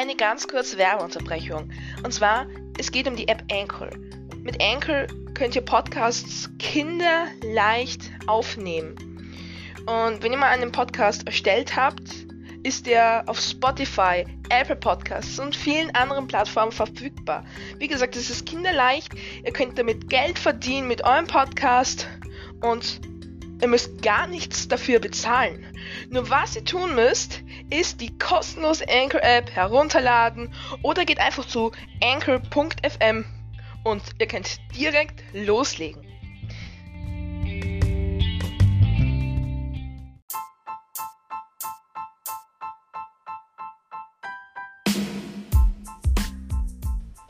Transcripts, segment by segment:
eine ganz kurze Werbeunterbrechung. Und zwar, es geht um die App Anchor. Mit Anchor könnt ihr Podcasts kinderleicht aufnehmen. Und wenn ihr mal einen Podcast erstellt habt, ist der auf Spotify, Apple Podcasts und vielen anderen Plattformen verfügbar. Wie gesagt, es ist kinderleicht. Ihr könnt damit Geld verdienen mit eurem Podcast und ihr müsst gar nichts dafür bezahlen. Nur was ihr tun müsst, ist die kostenlose Anchor App herunterladen oder geht einfach zu anchor.fm und ihr könnt direkt loslegen.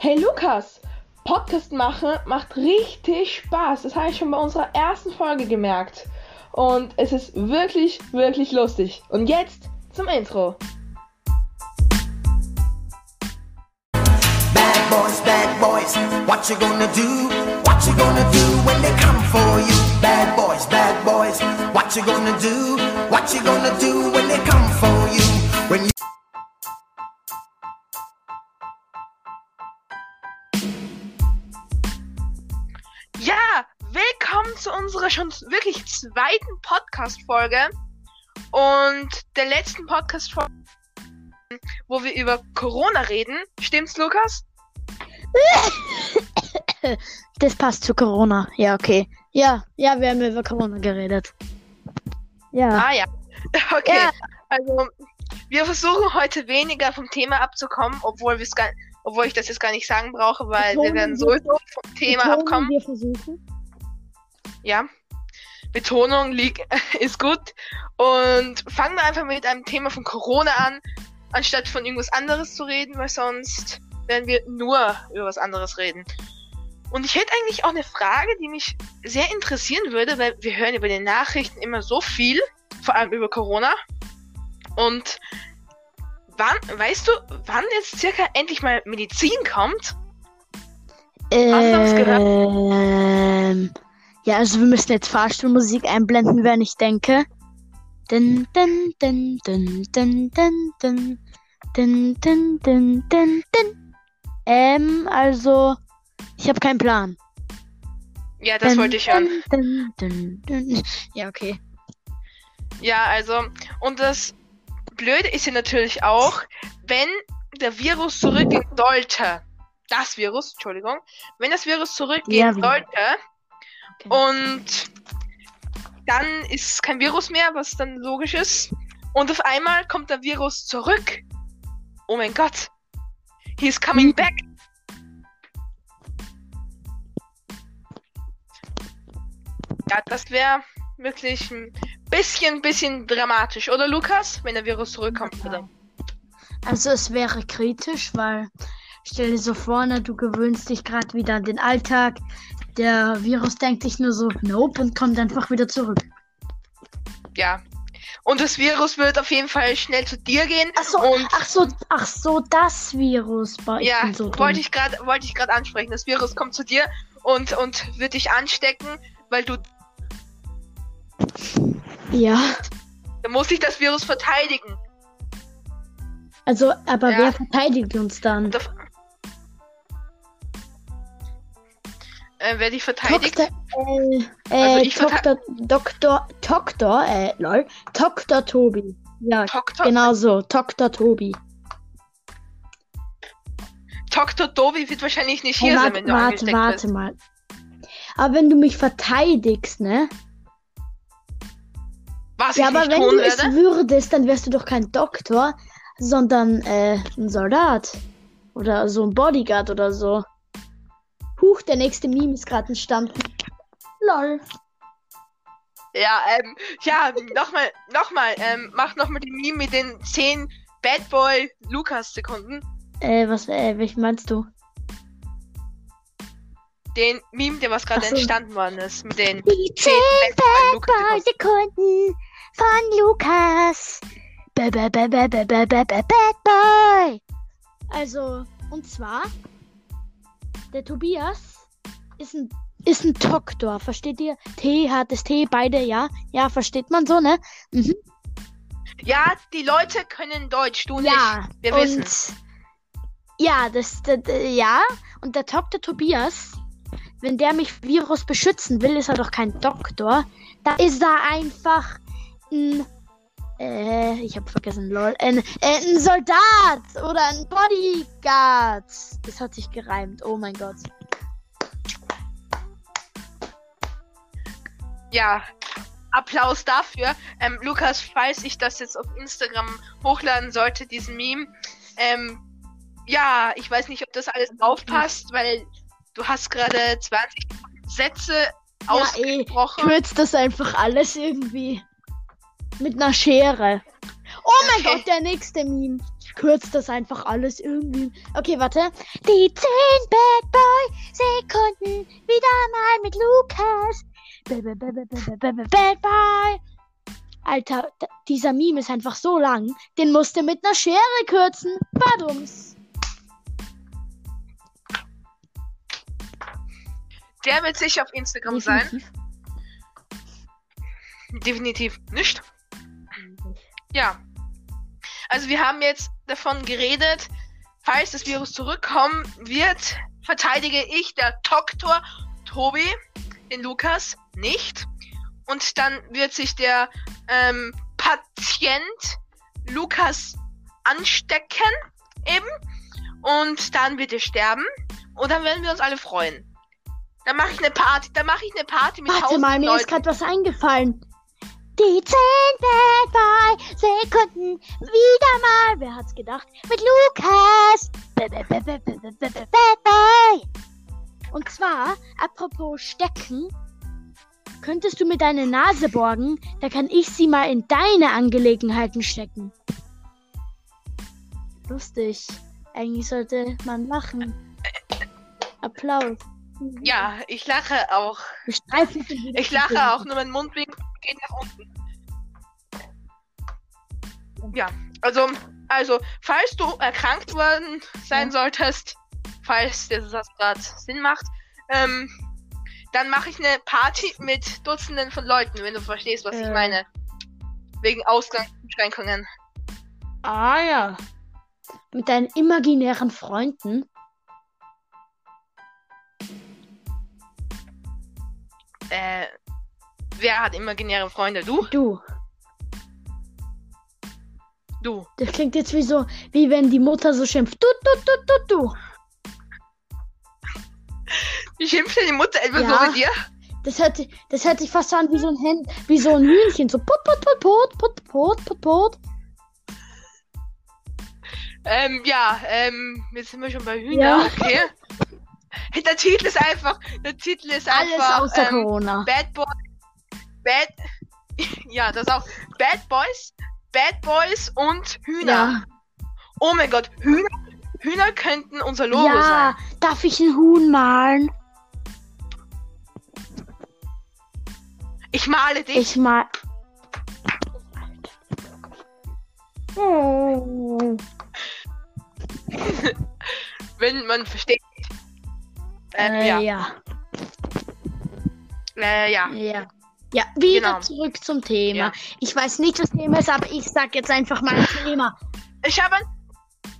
Hey Lukas, Podcast machen macht richtig Spaß. Das habe ich schon bei unserer ersten Folge gemerkt. Und es ist wirklich, wirklich lustig. Und jetzt zum Intro. Bad boys, bad boys, what you gonna do? What you gonna do when they come for you? Bad boys, bad boys, what you gonna do? What you gonna do when they come for you? Zu unserer schon wirklich zweiten Podcast-Folge und der letzten Podcast-Folge, wo wir über Corona reden. Stimmt's, Lukas? Das passt zu Corona. Ja, okay. Ja, ja, wir haben über Corona geredet. Ja. Ah ja. Okay. Ja. Also, wir versuchen heute weniger vom Thema abzukommen, obwohl wir es gar obwohl ich das jetzt gar nicht sagen brauche, weil wir werden sowieso vom Thema abkommen. Wir versuchen. Ja. Betonung liegt, ist gut. Und fangen wir einfach mit einem Thema von Corona an, anstatt von irgendwas anderes zu reden, weil sonst werden wir nur über was anderes reden. Und ich hätte eigentlich auch eine Frage, die mich sehr interessieren würde, weil wir hören über die Nachrichten immer so viel, vor allem über Corona. Und wann, weißt du, wann jetzt circa endlich mal Medizin kommt? Hast du das gehört? Ja, also wir müssen jetzt Fahrstuhlmusik einblenden, wenn ich denke. Dun, dun, dun, dun, dun, dun, dun. Dun, dun, dun, dun, dun. Ähm, also, ich habe keinen Plan. Ja, das Dun, wollte ich hören. Dun, dun, dun, dun. Ja, okay. Ja, also, und das Blöde ist ja natürlich auch, wenn der Virus zurückgehen sollte, das Virus, Entschuldigung, wenn das Virus zurückgehen Ja, sollte. Und dann ist kein Virus mehr, was dann logisch ist, und auf einmal kommt der Virus zurück. Oh mein Gott. He's coming Hm. back. Ja, das wäre wirklich ein bisschen, bisschen dramatisch, oder Lukas? Wenn der Virus zurückkommt, Ja. oder? Also es wäre kritisch, weil stell dir so vor, ne, du gewöhnst dich gerade wieder an den Alltag. Der Virus denkt sich nur so, nope, und kommt einfach wieder zurück. Ja. Und das Virus wird auf jeden Fall schnell zu dir gehen. Ach so, Und ach so, ach so, das Virus. Ich ja, so wollte ich gerade wollte ich gerade ansprechen. Das Virus kommt zu dir und und wird dich anstecken, weil du Ja, da muss sich das Virus verteidigen. also, aber Ja. wer verteidigt uns dann? Äh, wer dich verteidigt? Doktor, äh, Also äh, ich verte- Doktor, Doktor, Doktor, äh, lol, Doktor Tobi. Ja, Doktor, genau so, Doktor Tobi. Doktor Dobi wird wahrscheinlich nicht hier sein, warte, wenn du warte, warte bist. mal. Aber wenn du mich verteidigst, ne? Was Ja, ich aber wenn du es werde. würdest, dann wärst du doch kein Doktor, sondern äh, ein Soldat. Oder so ein Bodyguard oder so. Huch, der nächste Meme ist gerade entstanden. Lol. Ja, ähm, ja, nochmal, nochmal, ähm, mach nochmal die Meme mit den 10 Bad Boy Lukas Sekunden. Äh, was, äh, welchen meinst du? Den Meme, der was gerade so. entstanden worden ist, mit den Die 10 Bad Boy Sekunden. Von Lukas. Ba, ba, ba, ba, ba, ba, ba, ba, Bad Boy. Also, und zwar, der Tobias ist ein, ist ein Doktor, versteht ihr? T, hartes T, beide, ja? Ja, versteht man so, ne? Mhm. Ja, die Leute können Deutsch, du Ja, nicht. Wir wissen. Ja, das, das, ja. Und der Dr. Tobias, wenn der mich Virus beschützen will, ist er doch kein Doktor. Da ist er einfach ein, äh, ich habe vergessen, lol, ein, äh, ein Soldat oder ein Bodyguard. Das hat sich gereimt. Oh mein Gott. Ja, Applaus dafür. Ähm, Lukas, falls ich das jetzt auf Instagram hochladen sollte, diesen Meme, ähm, ja, ich weiß nicht, ob das alles draufpasst, weil du hast gerade 20 Sätze Ja, eh, ausgesprochen. kürzt das einfach alles irgendwie. Mit einer Schere. Oh mein Okay. Gott, der nächste Meme. Kürzt das einfach alles irgendwie. Okay, warte. Die 10 Bad Boy Sekunden wieder mal mit Lukas. Ba- ba- ba- ba- ba- ba- ba- Bad Boy. Alter, dieser Meme ist einfach so lang. Den musst du mit einer Schere kürzen. Badums. Der wird sicher auf Instagram sein. Definitiv. Definitiv nicht. Ja. Also wir haben jetzt davon geredet, falls das Virus zurückkommen wird, verteidige ich der Doktor Tobi, den Lukas, nicht. Und dann wird sich der ähm, Patient Lukas anstecken, eben. Und dann wird er sterben. Und dann werden wir uns alle freuen. Dann mache ich eine Party, dann mache ich eine Party mit Warte tausend mal, mir Leuten. ist gerade was eingefallen. Die 10 Bad Boy Sekunden wieder mal. Wer hat's gedacht? Mit Lukas. Bad Boy. Und zwar, apropos stecken, könntest du mir deine Nase borgen? Da kann ich sie mal in deine Angelegenheiten stecken. Lustig. Eigentlich sollte man lachen. Applaus. Ja, ich lache auch. Ich lache auch, nur mein Mundwinkel geht nach unten. Ja, also, also, falls du erkrankt worden sein solltest, falls Satz gerade Sinn macht, ähm, dann mache ich eine Party mit Dutzenden von Leuten, wenn du verstehst, was ich Äh. meine. Wegen Ausgangsbeschränkungen. Ah ja. Mit deinen imaginären Freunden. Äh, wer hat imaginäre Freunde? Du? Du. Du. Das klingt jetzt wie so, wie wenn die Mutter so schimpft. Du, du, du, du, du. Wie schimpft denn die Mutter etwa Ja. so mit dir? Das hört, das hört sich fast an wie so ein Hen wie so ein Hühnchen. So put, put, put, put, put, put, put, put. Ähm, ja, ähm, jetzt sind wir schon bei Hühner, Ja. okay. Der Titel ist einfach, der Titel ist Alles einfach, außer ähm, Corona. Bad Boy, Bad, ja, das auch, Bad Boys, Bad Boys und Hühner. Ja. Oh mein Gott, Hühner, Hühner könnten unser Logo Ja, sein. darf ich ein Huhn malen? Ich male dich. Ich mal. Oh. wenn man versteht. Ähm, Äh, ja. ja. Äh, ja. Ja. Ja, wieder Genau. zurück zum Thema. Ja. Ich weiß nicht, was Thema ist, aber ich sag jetzt einfach mal ein Thema. Ich habe ein.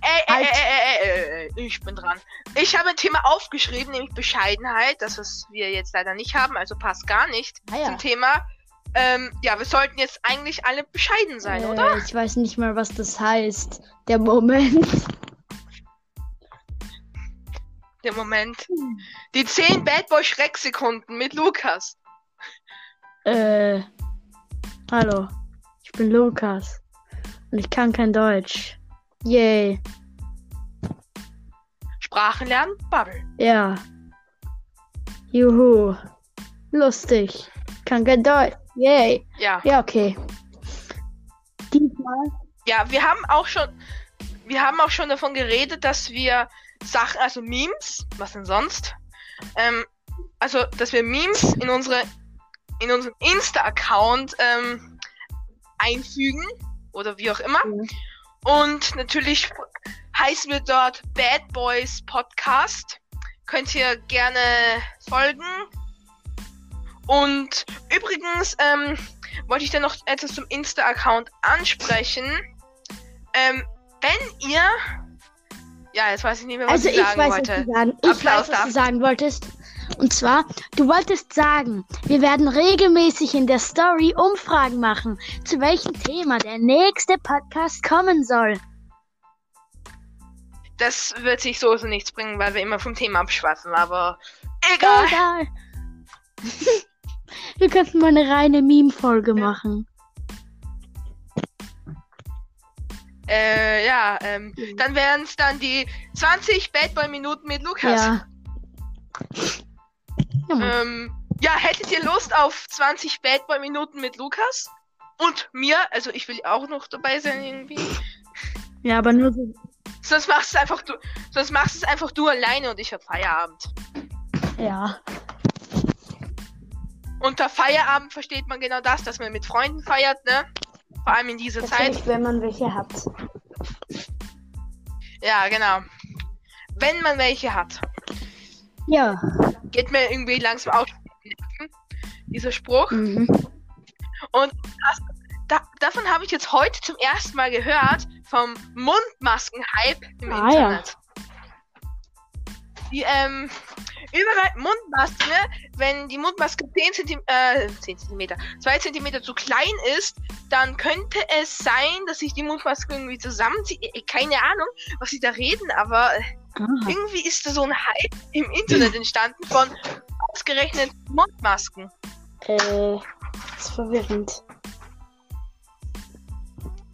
Ey, ey, Halt. ey, ey, ey, ey, ey, ich bin dran. Ich habe ein Thema aufgeschrieben, nämlich Bescheidenheit. Das, was wir jetzt leider nicht haben, also passt gar nicht Ah ja. zum Thema. Ähm, ja, wir sollten jetzt eigentlich alle bescheiden sein, äh, oder? Ich weiß nicht mal, was das heißt. Der Moment. Der Moment. Die 10 Bad Boy Schrecksekunden mit Lukas. Äh. Hallo. Ich bin Lukas. Und ich kann kein Deutsch. Yay. Sprachen lernen, Bubble. Ja. Juhu. Lustig. Kann kein Deutsch. Yay. Ja. Ja, okay. Diesmal. Ja, wir haben auch schon, wir haben auch schon davon geredet, dass wir Sachen, also Memes, was denn sonst? Ähm, also, dass wir Memes in unsere, in unseren Insta-Account ähm, einfügen oder wie auch immer. Mhm. Und natürlich heißen wir dort Bad Boys Podcast. Könnt ihr gerne folgen. Und übrigens ähm, wollte ich dann noch etwas zum Insta-Account ansprechen. Ähm, wenn ihr Ja, jetzt weiß ich nicht mehr, was Also ich ich sagen weiß, wollte. was du sagen, ich Applaus weiß, was du sagen wolltest. Und zwar, du wolltest sagen, wir werden regelmäßig in der Story Umfragen machen, zu welchem Thema der nächste Podcast kommen soll. Das wird sich so so nichts bringen, weil wir immer vom Thema abschweifen, aber egal. Egal. wir könnten mal eine reine Meme-Folge machen. Äh, ja, ähm, dann wären es dann die 20 Bad Boy Minuten mit Lukas. Ja. Ja. Ähm, ja, hättet ihr Lust auf 20 Bad Boy Minuten mit Lukas? Und mir? Also ich will auch noch dabei sein irgendwie. ja, aber nur so. Sonst machst es einfach du, sonst machst es einfach du alleine und ich hab Feierabend. Ja. Unter Feierabend versteht man genau das, dass man mit Freunden feiert, ne? Vor allem in dieser Zeit. Wenn man welche hat. Ja, genau. Wenn man welche hat. Ja. Geht mir irgendwie langsam auf. Dieser Spruch. Mhm. Und das, da, davon habe ich jetzt heute zum ersten Mal gehört vom Mundmasken-Hype im Ah, ja. Internet. Die, ähm, überall Mundmaske, wenn die Mundmaske 10 cm, äh, 10 cm, 2 cm zu klein ist, dann könnte es sein, dass sich die Mundmaske irgendwie zusammenzieht. Äh, Keine Ahnung, was sie da reden, aber äh, Aha. irgendwie ist da so ein Hype im Internet entstanden von ausgerechnet Mundmasken. Äh, ist verwirrend.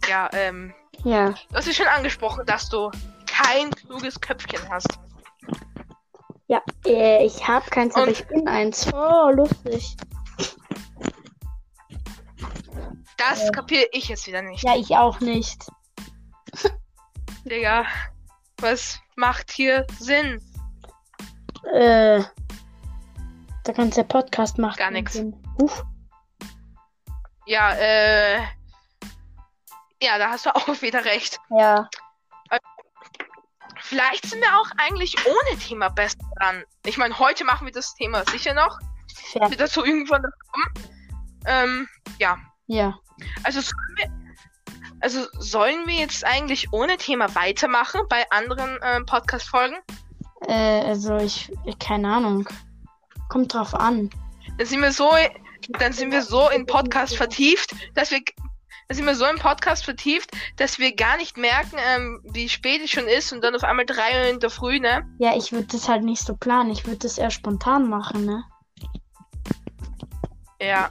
Ja, ähm, Ja. Du hast ja schon angesprochen, dass du kein kluges Köpfchen hast. Ja, äh, ich hab keins, aber Und- ich bin eins. Oh, lustig. Das kapiere ich jetzt wieder nicht. Ja, ich auch nicht. Digga, was macht hier Sinn? Äh, da kannst der Podcast machen. Gar. Uff. Ja, äh. Ja, da hast du auch wieder recht. Ja. Vielleicht sind wir auch eigentlich ohne Thema besser dran. Ich meine, heute machen wir das Thema sicher noch. Fair. Wird dazu irgendwann kommen. Ähm, ja. Ja. Also sollen wir, also sollen wir jetzt eigentlich ohne Thema weitermachen bei anderen ähm, Podcast-Folgen? Äh, also ich, keine Ahnung. Kommt drauf an. Dann sind wir so, dann sind wir so in Podcast vertieft, dass wir, dann sind wir so im Podcast vertieft, dass wir gar nicht merken, ähm, wie spät es schon ist und dann auf einmal drei Uhr in der Früh, ne? Ja, ich würde das halt nicht so planen. Ich würde das eher spontan machen, ne? Ja.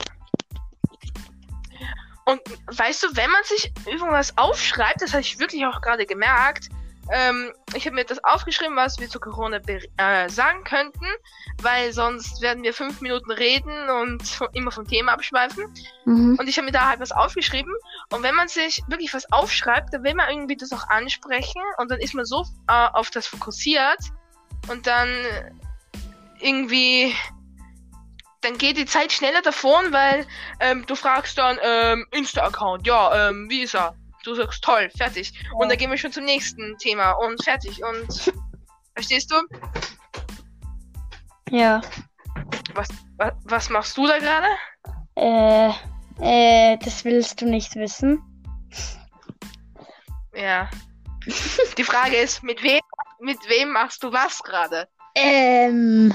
Und weißt du, wenn man sich irgendwas aufschreibt, das habe ich wirklich auch gerade gemerkt, ähm, ich habe mir das aufgeschrieben, was wir zu Corona äh, sagen könnten, weil sonst werden wir fünf Minuten reden und immer vom Thema abschweifen. Mhm. Und ich habe mir da halt was aufgeschrieben. Und wenn man sich wirklich was aufschreibt, dann will man irgendwie das auch ansprechen. Und dann ist man so äh, auf das fokussiert. Und dann irgendwie. Dann geht die Zeit schneller davon, weil ähm, du fragst dann, ähm, Insta-Account, ja, ähm, wie ist er? Du sagst toll, fertig. Und dann gehen wir schon zum nächsten Thema und fertig. Und verstehst du? Ja. Was, was, was machst du da gerade? Äh, äh, das willst du nicht wissen. Ja. Die Frage ist, mit wem, mit wem machst du was gerade? Ähm,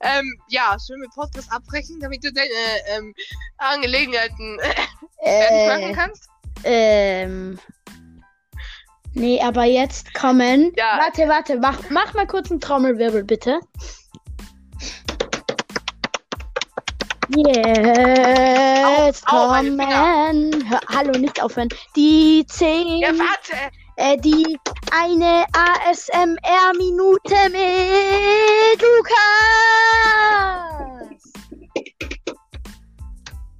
Ähm, ja, sollen wir Podcast abbrechen, damit du deine ähm, Angelegenheiten fertig machen äh, kannst? ähm. Nee, aber jetzt kommen. Ja. Warte, warte, mach, mach mal kurz einen Trommelwirbel, bitte. Jetzt Au, au, kommen. Hör, hallo, nicht aufhören. Die zehn. Ja, warte! Äh, die eine ASMR-Minute mit Lukas.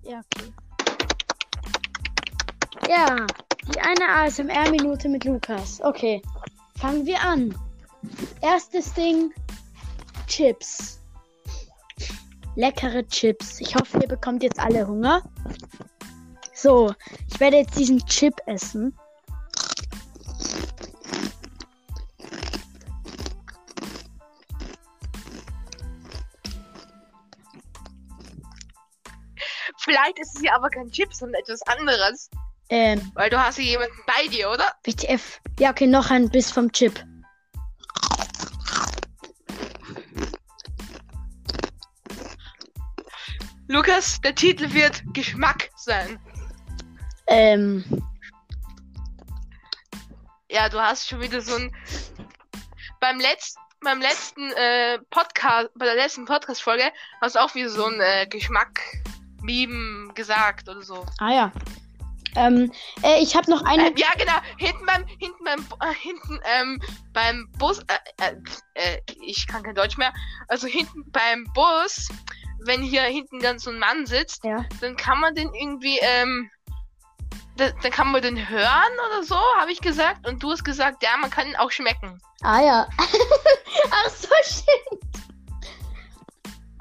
Ja, okay. Ja, die eine ASMR-Minute mit Lukas. Okay, fangen wir an. Erstes Ding, Chips. Leckere Chips. Ich hoffe, ihr bekommt jetzt alle Hunger. So, ich werde jetzt diesen Chip essen. Vielleicht ist es ja aber kein Chip, sondern etwas anderes. Ähm, Weil du hast hier jemanden bei dir, oder? WTF. Ja, okay, noch ein Biss vom Chip. Lukas, der Titel wird Geschmack sein. Ähm, Ja, du hast schon wieder so ein. Beim letzten, beim letzten äh, Podcast, bei der letzten Podcast-Folge hast du auch wieder so ein äh, Geschmack-Meme gesagt oder so. ah ja. Ähm, äh, ich habe noch eine. Ähm, ja, genau. Hinten beim, hinten beim, äh, hinten ähm, beim Bus. Äh, äh, äh, ich kann kein Deutsch mehr. Also hinten beim Bus, wenn hier hinten dann so ein Mann sitzt, Ja. dann kann man den irgendwie, ähm, da, dann kann man den hören oder so, habe ich gesagt. Und du hast gesagt, ja, man kann ihn auch schmecken. Ah ja. Ach so, stimmt.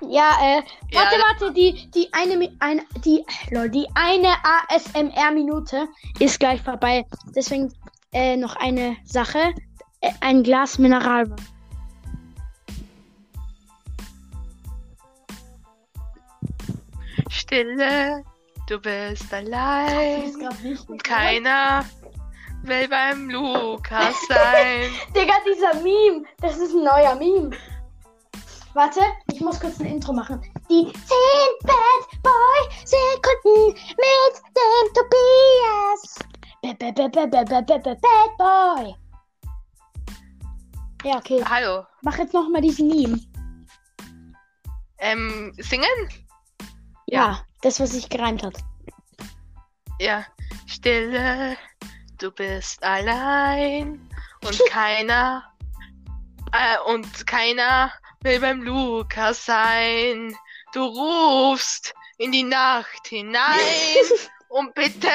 Ja, äh, Ja, warte, warte, die, die eine, eine, die, lol, die eine ASMR-Minute ist gleich vorbei. Deswegen, äh, noch eine Sache. Äh, ein Glas Mineralwasser. Stille, du bist allein. Und keiner will beim Lukas sein. Digga, dieser Meme, das ist ein neuer Meme. Warte, muss kurz ein Intro machen. Die 10 Bad Boy Sekunden mit dem Tobias. Ba- ba- ba- ba- ba- ba- ba- ba- Bad Boy. Ja, okay. Hallo. Mach jetzt noch mal diesen Meme. Ähm, singen? Ja, das, was sich gereimt hat. Ja. Stille, du bist allein. Und keiner, äh, und keiner will beim Lukas sein. Du rufst in die Nacht hinein, um bitte,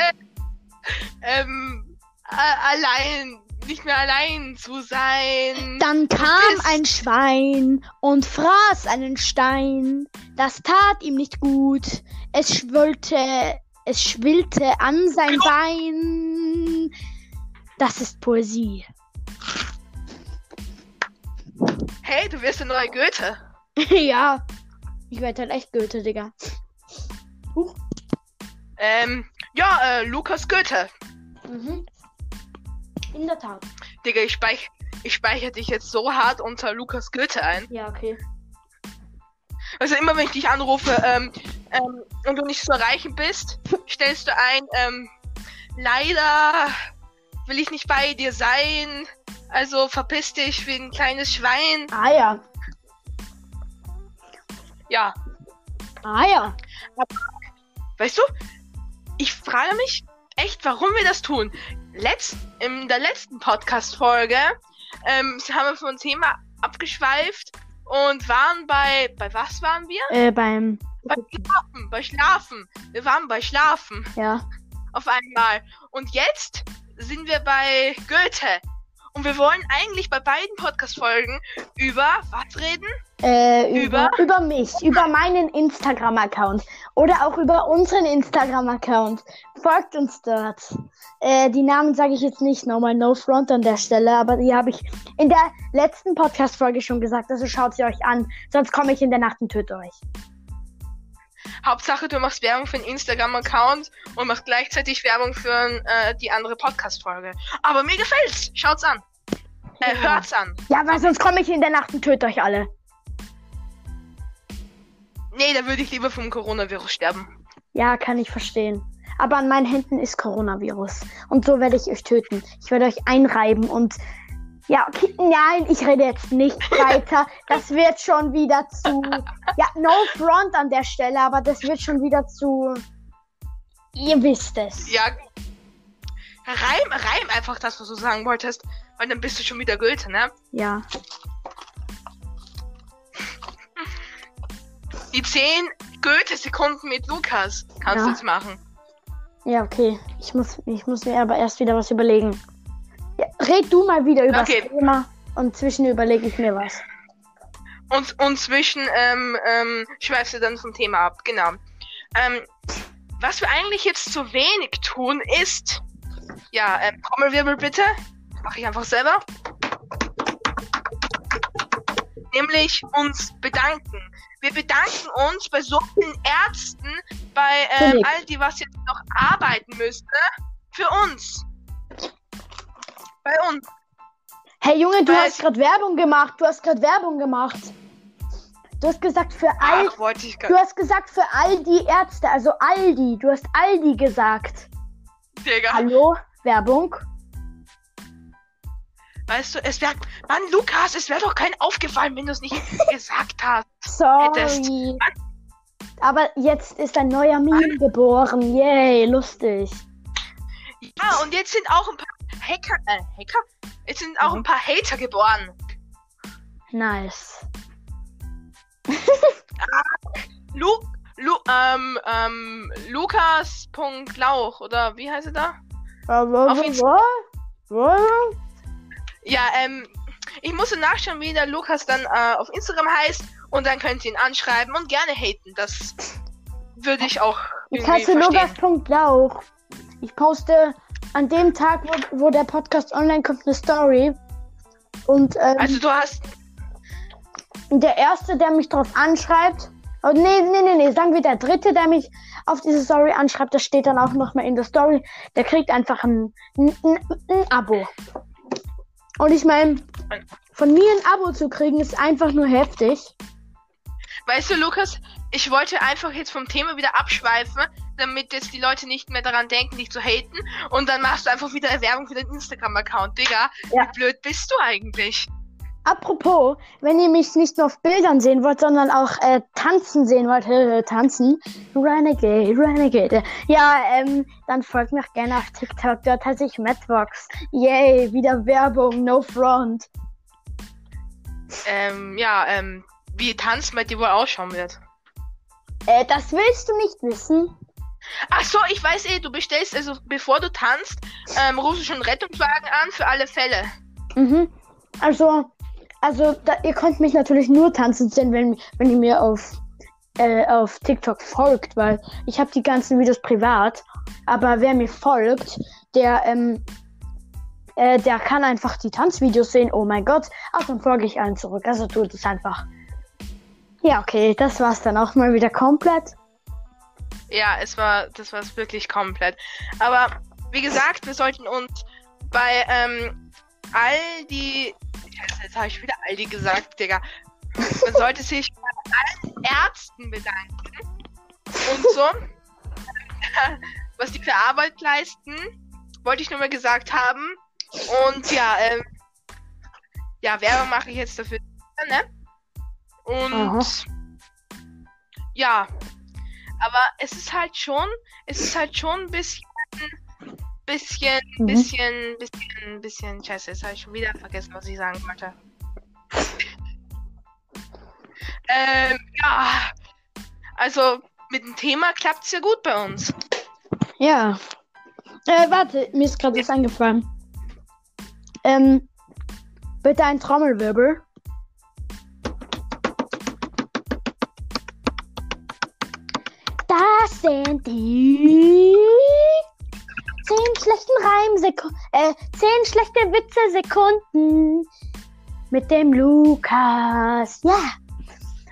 ähm, äh, allein, nicht mehr allein zu sein. Dann kam ein Schwein und fraß einen Stein. Das tat ihm nicht gut. Es schwöllte, es schwillte an sein Bein. Das ist Poesie. Hey, du wirst der neue Goethe. ja. Ich werde halt echt Goethe, Digga. Ähm, ja, äh, Lukas Goethe. Mhm. In der Tat. Digga, ich, speich ich speichere dich jetzt so hart unter Lukas Goethe ein. Ja, okay. Also immer wenn ich dich anrufe ähm, ähm, und du nicht zu erreichen bist, stellst du ein, ähm, leider will ich nicht bei dir sein. Also verpiss dich wie ein kleines Schwein. Ah ja. Ja, Ah ja. weißt du, ich frage mich echt, warum wir das tun. Letzt, in der letzten Podcast-Folge ähm, haben wir vom Thema abgeschweift und waren bei, bei was waren wir? Äh, beim. Bei Schlafen, bei Schlafen. Wir waren bei Schlafen Ja. auf einmal. Und jetzt sind wir bei Goethe. Und wir wollen eigentlich bei beiden Podcast-Folgen über was reden? Äh, über, Über? über mich, über meinen Instagram-Account oder auch über unseren Instagram-Account. Folgt uns dort. Äh, die Namen sage ich jetzt nicht nochmal, no front an der Stelle, aber die habe ich in der letzten Podcast-Folge schon gesagt, also schaut sie euch an, sonst komme ich in der Nacht und töte euch. Hauptsache, du machst Werbung für einen Instagram-Account und machst gleichzeitig Werbung für äh, die andere Podcast-Folge. Aber mir gefällt's. Schaut's an. Äh, Ja. hört's an. Ja, weil sonst komme ich in der Nacht und töte euch alle. Nee, da würde ich lieber vom Coronavirus sterben. Ja, kann ich verstehen. Aber an meinen Händen ist Coronavirus. Und so werde ich euch töten. Ich werde euch einreiben und. Ja, okay, nein, ich rede jetzt nicht weiter. Das wird schon wieder zu. Ja, no front an der Stelle, aber das wird schon wieder zu. Ihr wisst es. Ja. Reim, reim einfach das, was du sagen wolltest. Weil dann bist du schon wieder Goethe, ne? Ja. Die 10 Goethe-Sekunden mit Lukas kannst Ja. du jetzt machen. Ja, okay. Ich muss, ich muss mir aber erst wieder was überlegen. Ja, red du mal wieder über Okay. das Thema und zwischen überlege ich mir was. Und, und zwischen ähm, ähm, schweifst du dann vom Thema ab, genau. Ähm, was wir eigentlich jetzt zu wenig tun, ist. Ja, ähm, Trommelwirbel bitte. Mach ich einfach selber. Nämlich uns bedanken. Wir bedanken uns bei so vielen Ärzten, bei ähm, all die, was jetzt noch arbeiten müsste. Für uns. Bei uns. Hey Junge, du Weil- hast gerade Werbung gemacht. Du hast gerade Werbung gemacht. Du hast gesagt für all. Ach, wollte ich Du hast gesagt für all die Ärzte, also Aldi. Du hast Aldi gesagt. Digga. Hallo? Werbung? Weißt du, es wäre. Mann, Lukas, es wäre doch kein aufgefallen, wenn du es nicht gesagt hast. Sorry. Aber jetzt ist ein neuer Meme geboren. Yay, lustig. Ja, und jetzt sind auch ein paar Hacker. Äh, Hacker? Jetzt sind auch ein paar Hater geboren. Nice. Lu, Lu, ähm, ähm, Lukas.lauch, oder wie heißt er da? Auf Insta- Ja, ähm, ich musste nachschauen, wie der Lukas dann äh, auf Instagram heißt und dann könnt ihr ihn anschreiben und gerne haten. Das würde ich auch Ich heiße. Lukas.lauch. Ich poste an dem Tag, wo, wo der Podcast online kommt, eine Story. Und ähm, Also du hast, der Erste, der mich drauf anschreibt, oh, nee, nee, nee, nee, sagen wir der Dritte, der mich auf diese Story anschreibt, das steht dann auch nochmal in der Story, der kriegt einfach ein, ein, ein, ein Abo. Und ich meine, von mir ein Abo zu kriegen, ist einfach nur heftig. weißt du, Lukas, ich wollte einfach jetzt vom Thema wieder abschweifen, damit jetzt die Leute nicht mehr daran denken, dich zu haten und dann machst du einfach wieder Werbung für deinen Instagram-Account. Digga, Ja. wie blöd bist du eigentlich? Apropos, wenn ihr mich nicht nur auf Bildern sehen wollt, sondern auch äh, tanzen sehen wollt, äh, tanzen, Renegade, Renegade. Ja, ähm, dann folgt mir auch gerne auf TikTok, dort heiße ich Madvox. Yay, wieder Werbung, no front. Ähm, ja, ähm, wie Tanz bei dir wohl ausschauen wird. Äh, das willst du nicht wissen? Ach so, ich weiß eh, du bestellst, also bevor du tanzt, ähm, rufst du schon Rettungswagen an für alle Fälle. Mhm. Also, also da, ihr könnt mich natürlich nur tanzen sehen, wenn, wenn ihr mir auf, äh, auf TikTok folgt, weil ich habe die ganzen Videos privat. Aber wer mir folgt, der, ähm, äh, der kann einfach die Tanzvideos sehen. Oh mein Gott. Ach, dann folge ich allen zurück. Also tut es einfach. Ja, okay, das war's dann auch mal wieder komplett. Ja, es war, das war es wirklich komplett. Aber wie gesagt, wir sollten uns bei ähm, all die, Scheiße, jetzt habe ich wieder Aldi gesagt, Digga. Man sollte sich bei allen Ärzten bedanken und so, was die für Arbeit leisten, wollte ich nur mal gesagt haben. Und ja, ähm, ja, Werbung mache ich jetzt dafür, ne? Und Aha. ja, aber es ist halt schon, es ist halt schon ein bisschen, bisschen, Mhm. bisschen, bisschen, bisschen, scheiße, jetzt habe ich schon wieder vergessen, was ich sagen wollte. ähm, ja, also mit dem Thema klappt es ja gut bei uns. Ja. Äh, warte, mir ist gerade was eingefallen. Ähm, bitte ein Trommelwirbel. Sind die zehn schlechten Reimsekunden, äh, zehn schlechte Witze-Sekunden mit dem Lukas. Ja.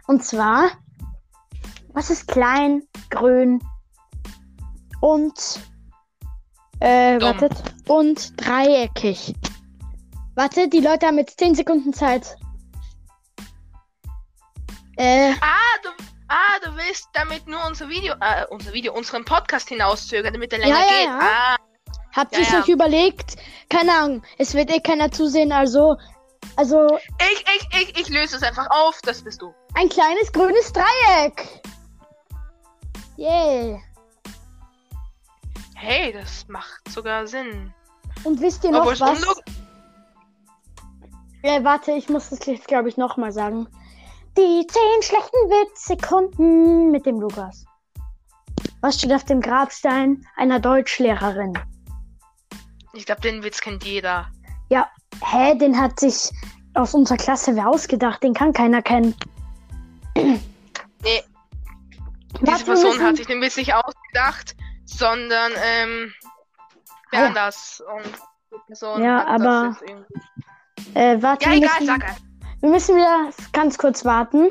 Und zwar, was ist klein, grün und äh, Dumm. wartet. Und dreieckig. Warte, die Leute haben jetzt 10 Sekunden Zeit. Äh, Ah, du, ah, du willst damit nur unser Video, äh, unser Video, unseren Podcast hinauszögern, damit er Ja, länger ja, geht. ja. Ah, habt Ja, ihr es ja. euch überlegt? Keine Ahnung, es wird eh keiner zusehen, also, also ich, ich, ich, ich löse es einfach auf, das bist du. ein kleines grünes Dreieck. Yeah. Hey, das macht sogar Sinn. Und wisst ihr noch Obwohl was? Äh, warte, ich muss das jetzt, glaube ich, nochmal sagen. Die 10 schlechten Witzsekunden mit dem Lukas. Was steht auf dem Grabstein einer Deutschlehrerin? Ich glaube, den Witz kennt jeder. Ja, hä, den hat sich aus unserer Klasse wer ausgedacht. Den kann keiner kennen. Nee, diese Warte, wir Person müssen- hat sich den Witz nicht ausgedacht, sondern, ähm, wer anders. Und die Person Ja, aber- das. Äh, warte, Ja, egal, müssen, sag einfach. Wir müssen wieder ganz kurz warten,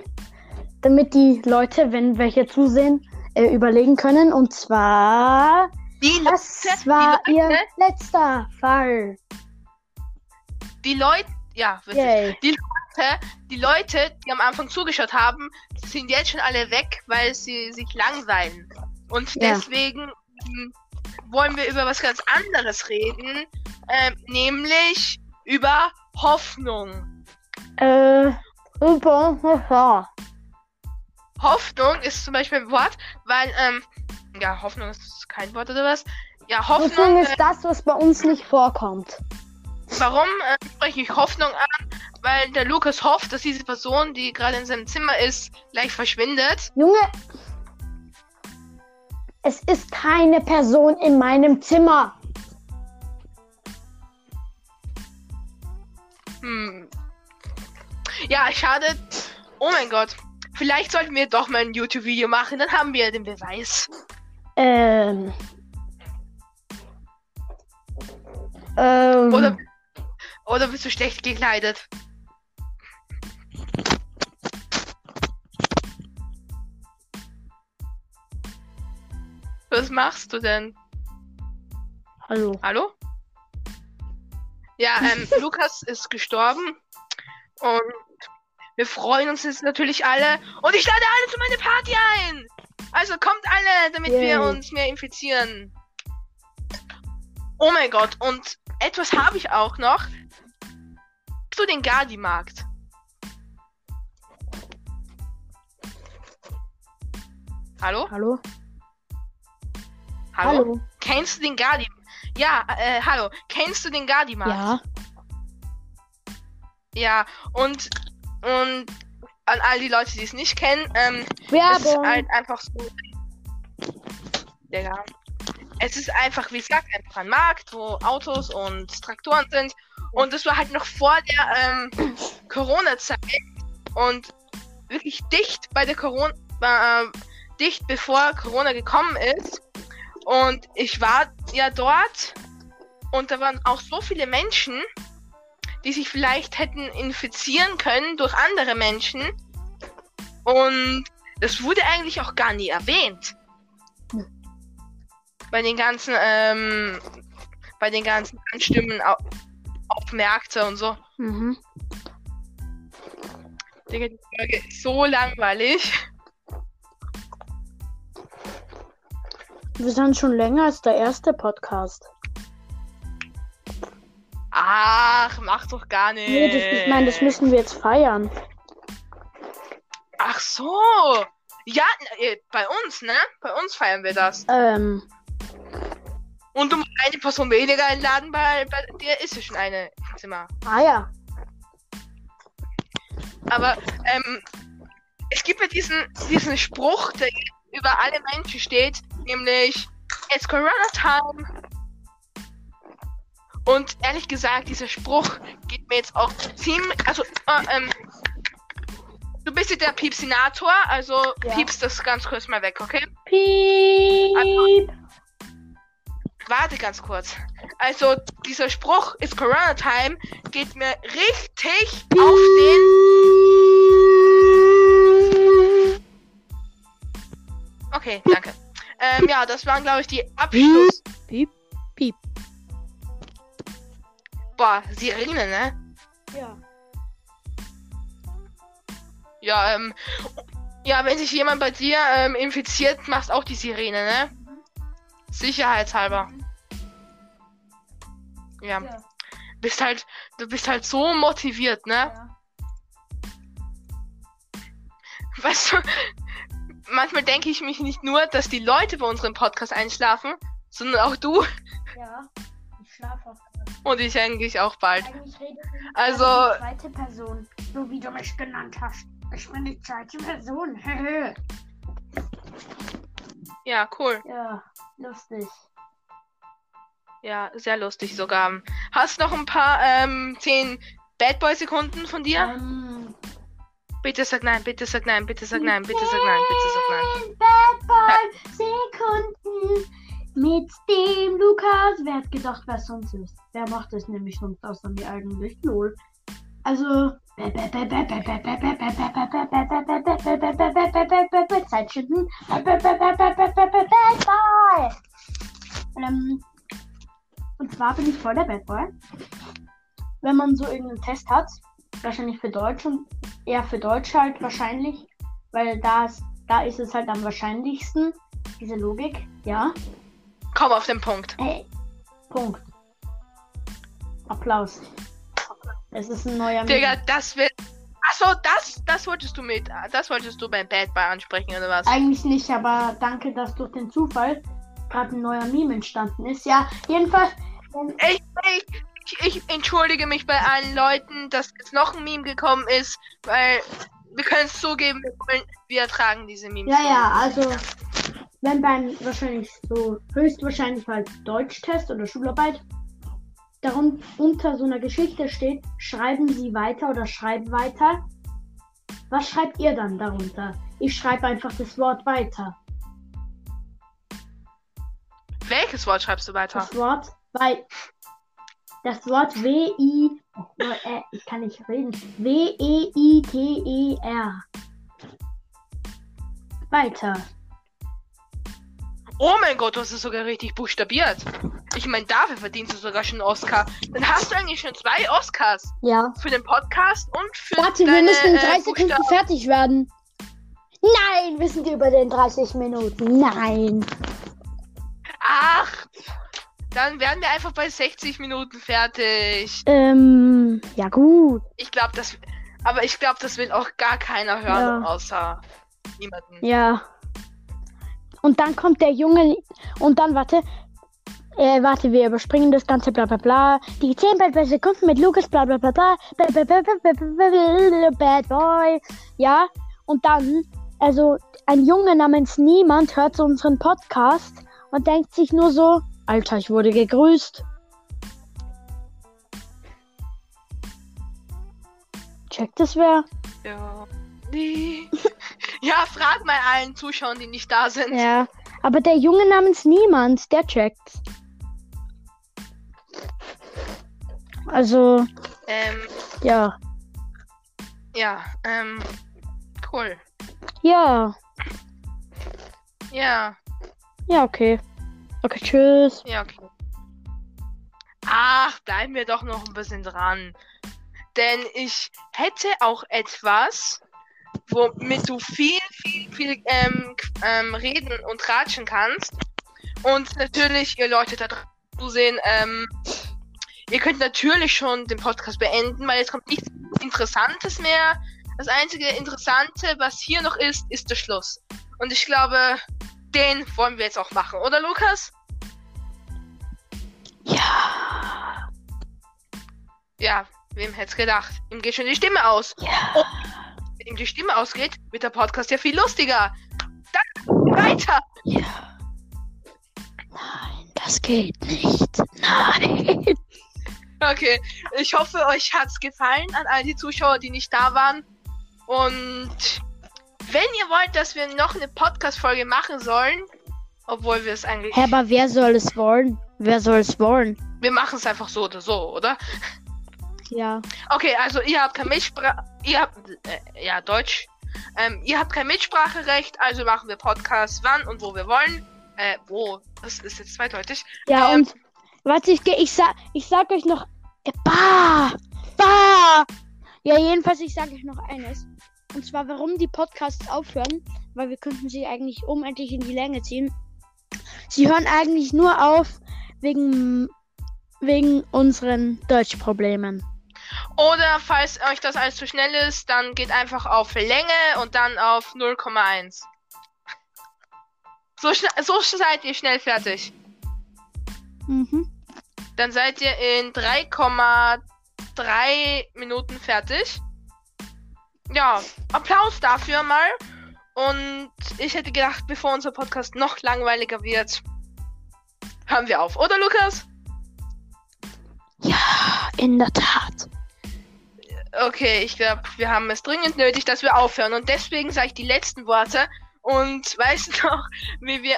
damit die Leute, wenn welche zusehen, äh, überlegen können. Und zwar Die Das Leute, war die ihr letzter Fall. die Leute, ja. Die Leute, die Leute, die am Anfang zugeschaut haben, sind jetzt schon alle weg, weil sie sich langweilen. Und Ja. deswegen ähm, wollen wir über was ganz anderes reden, ähm, nämlich über Hoffnung. Äh, super. ja. Hoffnung ist zum Beispiel ein Wort, weil, ähm, ja, Hoffnung ist kein Wort oder was? Ja, Hoffnung, Hoffnung äh, ist das, was bei uns nicht vorkommt. warum äh, spreche ich Hoffnung an? Weil der Lukas hofft, dass diese Person, die gerade in seinem Zimmer ist, gleich verschwindet. Junge, es ist keine Person in meinem Zimmer. Hm. Ja, schade. Oh mein Gott. Vielleicht sollten wir doch mal ein YouTube-Video machen, dann haben wir den Beweis. Ähm. Ähm. Oder, oder bist du schlecht gekleidet? Was machst du denn? Hallo. Hallo? Ja, ähm, Lukas ist gestorben. Und wir freuen uns jetzt natürlich alle. Und ich lade alle zu meiner Party ein. Also kommt alle, damit wir Yay. uns mehr infizieren. Oh mein Gott, und etwas habe ich auch noch. Du den Gardi-Markt? Hallo? Hallo? Hallo? Hallo? Kennst du den Gardi? Ja, äh, hallo. Kennst du den Gardi-Markt? Ja. Ja, und, und an all die Leute, die es nicht kennen, ähm, es ist halt einfach so. Digga. Es ist einfach, wie gesagt, einfach ein Markt, wo Autos und Traktoren sind. Und das war halt noch vor der ähm, Corona-Zeit. Und wirklich dicht bei der Corona, äh, dicht bevor Corona gekommen ist. Und ich war ja dort und da waren auch so viele Menschen, die sich vielleicht hätten infizieren können durch andere Menschen. Und das wurde eigentlich auch gar nie erwähnt. Bei den ganzen, ähm, bei den ganzen Anstimmen auf, auf Märkte und so. Mhm. Digga, die Folge ist so langweilig. Wir sind schon länger als der erste Podcast. Ach, mach doch gar nicht. Nee, das, ich meine, das müssen wir jetzt feiern. Ach so. Ja, äh, bei uns, ne? Bei uns feiern wir das. Ähm, Und du musst eine Person weniger einladen, weil bei dir ist ja schon eine im Zimmer. ah ja. Aber ähm, es gibt ja diesen, diesen Spruch, der über alle Menschen steht, nämlich It's Corona Time. Und ehrlich gesagt, dieser Spruch geht mir jetzt auch ziemlich. Also, äh, ähm, du bist ja der Piepsinator, also Ja. piepst das ganz kurz mal weg, okay? Piep. Warte ganz kurz. Also, dieser Spruch It's Corona Time geht mir richtig auf den. Okay, danke. Ähm, ja, das waren, glaube ich, die Abschluss. Piep. Piep. Boah, Sirene, ne? Ja. Ja, ähm. Ja, wenn sich jemand bei dir ähm, infiziert, machst auch die Sirene, ne? Sicherheitshalber. Ja. Ja. Bist halt, du bist halt so motiviert, ne? Ja. Weißt du, manchmal denke ich mich nicht nur, dass die Leute bei unserem Podcast einschlafen, sondern auch du ja. Ich schlafe auch. Und ich eigentlich auch bald. Eigentlich rede Also- die zweite Person, so wie du mich genannt hast. Ich bin die zweite Person. Ja, cool. ja, lustig. Ja, sehr lustig sogar. Hast noch ein paar ähm, 10 Bad Boy Sekunden von dir? Ähm, Bitte sag nein, bitte sag nein, bitte sag nein, bitte sag nein, bitte sag nein. Bad Boy Sekunden mit dem Lukas. Wer hat gedacht, wer sonst ist? Wer macht es nämlich sonst außer mir eigentlich? Lol. Also. Zeitschinden. Bad. Ähm, und zwar bin ich voll der Bad Boy. Wenn man so irgendeinen Test hat, wahrscheinlich für Deutsch und eher für Deutsch halt wahrscheinlich, weil da da ist es halt am wahrscheinlichsten, diese Logik, ja. Komm auf den Punkt. Hey, Punkt. Applaus. Es ist ein neuer Digga, Meme. das wird. Achso, das, das wolltest du mit. Das wolltest du beim Bad Boy ansprechen, oder was? Eigentlich nicht, aber danke, dass durch den Zufall gerade ein neuer Meme entstanden ist. Ja, jedenfalls. Ich, ich, ich, ich entschuldige mich bei allen Leuten, dass jetzt noch ein Meme gekommen ist, weil wir können es zugeben, wir, wollen, wir ertragen diese Memes. Ja, ja, also wenn beim wahrscheinlich so höchstwahrscheinlich halt Deutschtest oder Schularbeit darum unter so einer Geschichte steht, schreiben Sie weiter oder schreiben weiter. Was schreibt ihr dann darunter? Ich schreibe einfach das Wort weiter. Welches Wort schreibst du weiter? Das Wort weil das Wort W I oh, äh, ich kann nicht reden. W E I T E R. Weiter. Oh mein Gott, du hast es sogar richtig buchstabiert. Ich meine, dafür verdienst du sogar schon einen Oscar. Dann hast du eigentlich schon zwei Oscars. Ja. Für den Podcast und für Warte, wir deine, müssen in äh, 30 Sekunden Buchstaben. fertig werden. Nein, wir sind über den 30 Minuten. Nein. Ach, dann werden wir einfach bei 60 Minuten fertig. Ähm, ja gut. Ich glaube, das... Aber ich glaube, das will auch gar keiner hören, Ja. außer niemanden. Ja. Und dann kommt der Junge und dann warte. Äh, warte, wir überspringen das Ganze, bla bla bla. Die 10 Bad Sekunden mit Lukas, bla bla bla bla. Bad, bad, bad, bad, bad Boy. Ja. Und dann, also, ein Junge namens Niemand hört so unseren Podcast und denkt sich nur so, Alter, ich wurde gegrüßt. Checkt es wer? Ja. Nee. ja, frag mal allen Zuschauern, die nicht da sind. Ja. Aber der Junge namens Niemand, der checkt. Also, Ähm, ja. ja, ähm, cool. Ja. Ja, Ja, okay. Okay, tschüss. ja, okay. Ach, bleiben wir doch noch ein bisschen dran. Denn ich hätte auch etwas, womit du viel, viel, viel ähm, ähm, reden und ratschen kannst. Und natürlich, ihr Leute da draußen zusehen, ähm, ihr könnt natürlich schon den Podcast beenden, weil jetzt kommt nichts Interessantes mehr. Das einzige Interessante, was hier noch ist, ist der Schluss. Und ich glaube, den wollen wir jetzt auch machen, oder Lukas? Ja. Ja, wem hätte es gedacht? Ihm geht schon die Stimme aus. Ja. Wenn ihm die Stimme ausgeht, wird der Podcast ja viel lustiger. Dann weiter. Ja. Nein, das geht nicht. Nein. Okay, ich hoffe, euch hat's gefallen an all die Zuschauer, die nicht da waren. Und wenn ihr wollt, dass wir noch eine Podcast-Folge machen sollen, obwohl wir es eigentlich. Hä, aber wer soll es wollen? Wer soll es wollen? Wir machen es einfach so oder so, oder? Ja. Okay, also ihr habt kein Mitsprache. Ihr habt. Äh, ja, Deutsch. Ähm, ihr habt kein Mitspracherecht, also machen wir Podcasts wann und wo wir wollen. Äh, wo? Das ist jetzt zweideutig. Ja, Ähm, und warte, ich, ich, sag, ich sag euch noch. Äh, bah! Bah! Ja, jedenfalls, ich sage euch noch eines. Und zwar, warum die Podcasts aufhören. Weil wir könnten sie eigentlich unendlich in die Länge ziehen. Sie hören eigentlich nur auf wegen, wegen unseren Deutschproblemen. Oder falls euch das alles zu schnell ist, dann geht einfach auf Länge und dann auf 0,1. So, so seid ihr schnell fertig. Mhm. Dann seid ihr in 3,3 Minuten fertig. Ja, Applaus dafür mal. Und ich hätte gedacht, bevor unser Podcast noch langweiliger wird, hören wir auf. Oder Lukas? Ja, in der Tat. Okay, ich glaube, wir haben es dringend nötig, dass wir aufhören. Und deswegen sage ich die letzten Worte. Und weißt du noch, wie wir.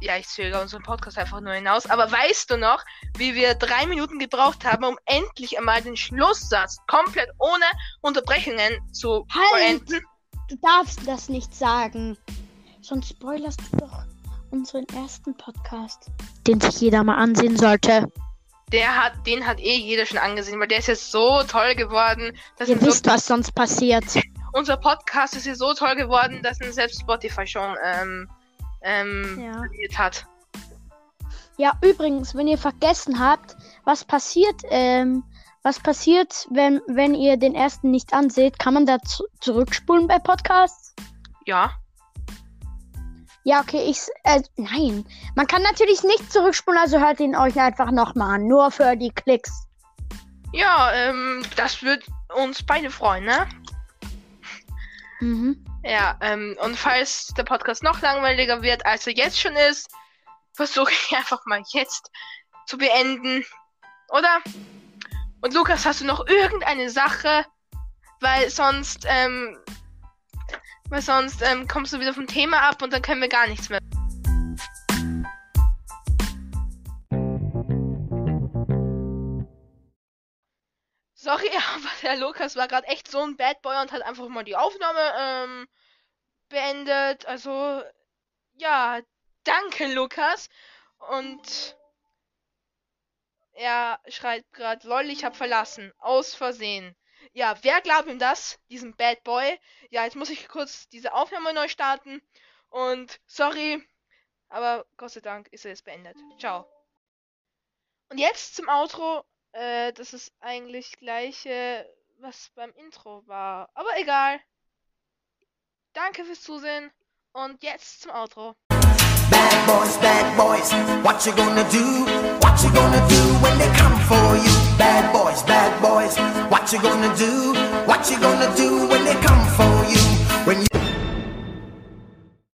Ja, ich zögere unseren Podcast einfach nur hinaus. Aber weißt du noch, wie wir drei Minuten gebraucht haben, um endlich einmal den Schlusssatz komplett ohne Unterbrechungen zu Halt! vollenden? Du darfst das nicht sagen. Sonst spoilerst du doch unseren ersten Podcast, den sich jeder mal ansehen sollte. Der hat, den hat eh jeder schon angesehen, weil der ist jetzt so toll geworden. Dass Ihr ihn so, wisst, was sonst passiert. unser Podcast ist jetzt so toll geworden, dass ihn selbst Spotify schon ähm, ähm, Ja. hat. Ja, übrigens, wenn ihr vergessen habt, was passiert, ähm, was passiert, wenn, wenn ihr den ersten nicht anseht, kann man da zu zurückspulen bei Podcasts? Ja. Ja, okay, ich, äh, nein. Man kann natürlich nicht zurückspulen, also hört ihn euch einfach nochmal an, nur für die Klicks. Ja, ähm, das wird uns beide freuen, ne? Mhm. Ja, ähm, und falls der Podcast noch langweiliger wird, als er jetzt schon ist, versuche ich einfach mal jetzt zu beenden. Oder? Und Lukas, hast du noch irgendeine Sache? Weil sonst, ähm, weil sonst, ähm, kommst du wieder vom Thema ab und dann können wir gar nichts mehr. Sorry, aber der Lukas war gerade echt so ein Bad Boy und hat einfach mal die Aufnahme ähm, beendet. Also, ja, danke, Lukas. Und er schreibt gerade, lol, ich hab verlassen. Aus Versehen. Ja, wer glaubt ihm das? Diesem Bad Boy? Ja, jetzt muss ich kurz diese Aufnahme neu starten. Und sorry, aber Gott sei Dank ist er jetzt beendet. Ciao. Und jetzt zum Outro. Äh, das ist eigentlich gleiche, was beim Intro war. Aber egal. Danke fürs Zusehen. Und jetzt zum Outro. Bad boys, bad boys, what you gonna do? What you gonna do when they come for you? Bad boys, bad boys, what you gonna do? What you gonna do when they come for you? When you